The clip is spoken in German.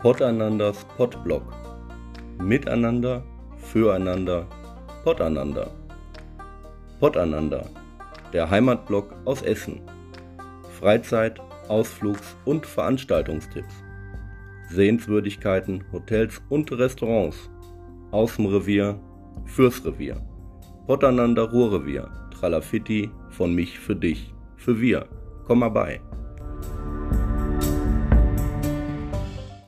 Pottananders Pottblog. Miteinander, füreinander, Pottander. Pottander, der Heimatblog aus Essen. Freizeit, Ausflugs- und Veranstaltungstipps. Sehenswürdigkeiten, Hotels und Restaurants. Aus dem Revier, fürs Revier. Pottander Ruhrrevier. Tralafitti, von mich für dich, für wir. Komm mal bei.